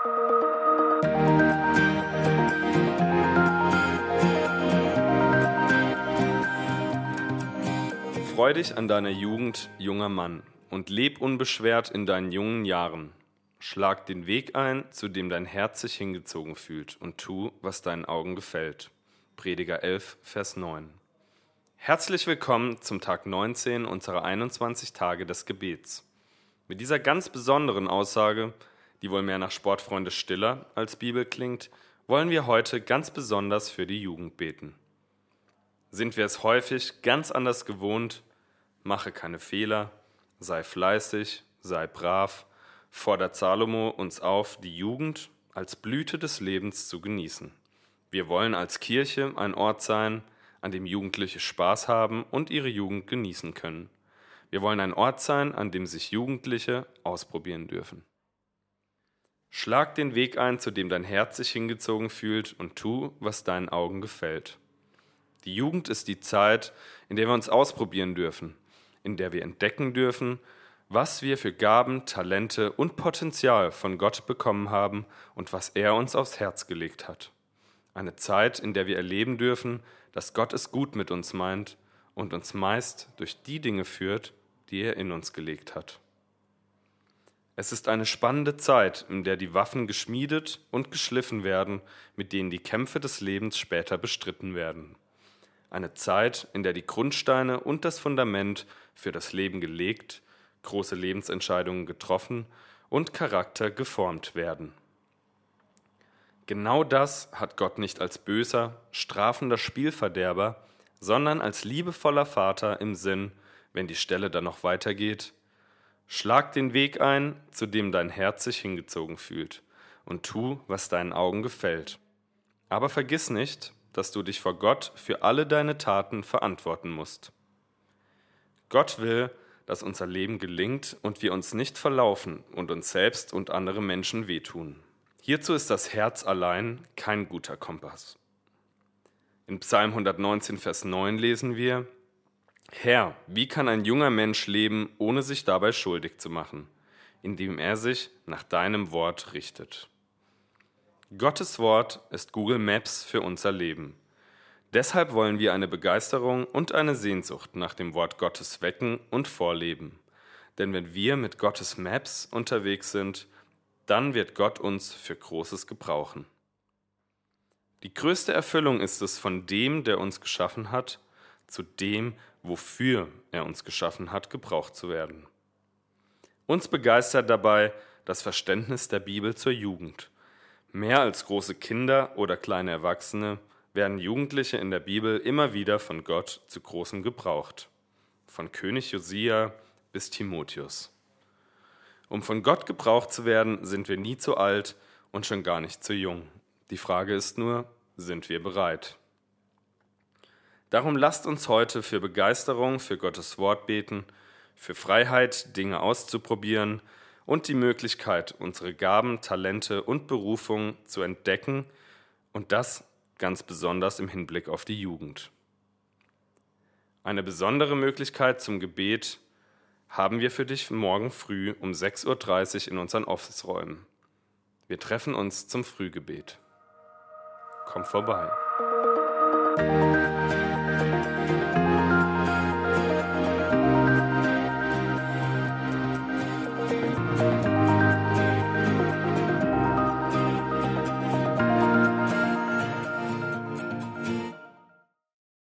Freu dich an deiner Jugend, junger Mann, und leb unbeschwert in deinen jungen Jahren. Schlag den Weg ein, zu dem dein Herz sich hingezogen fühlt, und tu, was deinen Augen gefällt. Prediger 11, Vers 9. Herzlich willkommen zum Tag 19 unserer 21 Tage des Gebets. Mit dieser ganz besonderen Aussage, die wohl mehr nach Sportfreunde Stiller als Bibel klingt, wollen wir heute ganz besonders für die Jugend beten. Sind wir es häufig ganz anders gewohnt, mache keine Fehler, sei fleißig, sei brav, fordert Salomo uns auf, die Jugend als Blüte des Lebens zu genießen. Wir wollen als Kirche ein Ort sein, an dem Jugendliche Spaß haben und ihre Jugend genießen können. Wir wollen ein Ort sein, an dem sich Jugendliche ausprobieren dürfen. Schlag den Weg ein, zu dem dein Herz sich hingezogen fühlt, und tu, was deinen Augen gefällt. Die Jugend ist die Zeit, in der wir uns ausprobieren dürfen, in der wir entdecken dürfen, was wir für Gaben, Talente und Potenzial von Gott bekommen haben und was er uns aufs Herz gelegt hat. Eine Zeit, in der wir erleben dürfen, dass Gott es gut mit uns meint und uns meist durch die Dinge führt, die er in uns gelegt hat. Es ist eine spannende Zeit, in der die Waffen geschmiedet und geschliffen werden, mit denen die Kämpfe des Lebens später bestritten werden. Eine Zeit, in der die Grundsteine und das Fundament für das Leben gelegt, große Lebensentscheidungen getroffen und Charakter geformt werden. Genau das hat Gott nicht als böser, strafender Spielverderber, sondern als liebevoller Vater im Sinn, wenn die Stelle dann noch weitergeht. Schlag den Weg ein, zu dem dein Herz sich hingezogen fühlt, und tu, was deinen Augen gefällt. Aber vergiss nicht, dass du dich vor Gott für alle deine Taten verantworten musst. Gott will, dass unser Leben gelingt und wir uns nicht verlaufen und uns selbst und andere Menschen wehtun. Hierzu ist das Herz allein kein guter Kompass. In Psalm 119, Vers 9 lesen wir, Herr, wie kann ein junger Mensch leben, ohne sich dabei schuldig zu machen, indem er sich nach deinem Wort richtet? Gottes Wort ist Google Maps für unser Leben. Deshalb wollen wir eine Begeisterung und eine Sehnsucht nach dem Wort Gottes wecken und vorleben. Denn wenn wir mit Gottes Maps unterwegs sind, dann wird Gott uns für Großes gebrauchen. Die größte Erfüllung ist es, von dem, der uns geschaffen hat, zu dem, wofür er uns geschaffen hat, gebraucht zu werden. Uns begeistert dabei das Verständnis der Bibel zur Jugend. Mehr als große Kinder oder kleine Erwachsene werden Jugendliche in der Bibel immer wieder von Gott zu großem gebraucht. Von König Josia bis Timotheus. Um von Gott gebraucht zu werden, sind wir nie zu alt und schon gar nicht zu jung. Die Frage ist nur, sind wir bereit? Darum lasst uns heute für Begeisterung für Gottes Wort beten, für Freiheit, Dinge auszuprobieren und die Möglichkeit, unsere Gaben, Talente und Berufung zu entdecken und das ganz besonders im Hinblick auf die Jugend. Eine besondere Möglichkeit zum Gebet haben wir für dich morgen früh um 6.30 Uhr in unseren Office-Räumen. Wir treffen uns zum Frühgebet. Komm vorbei.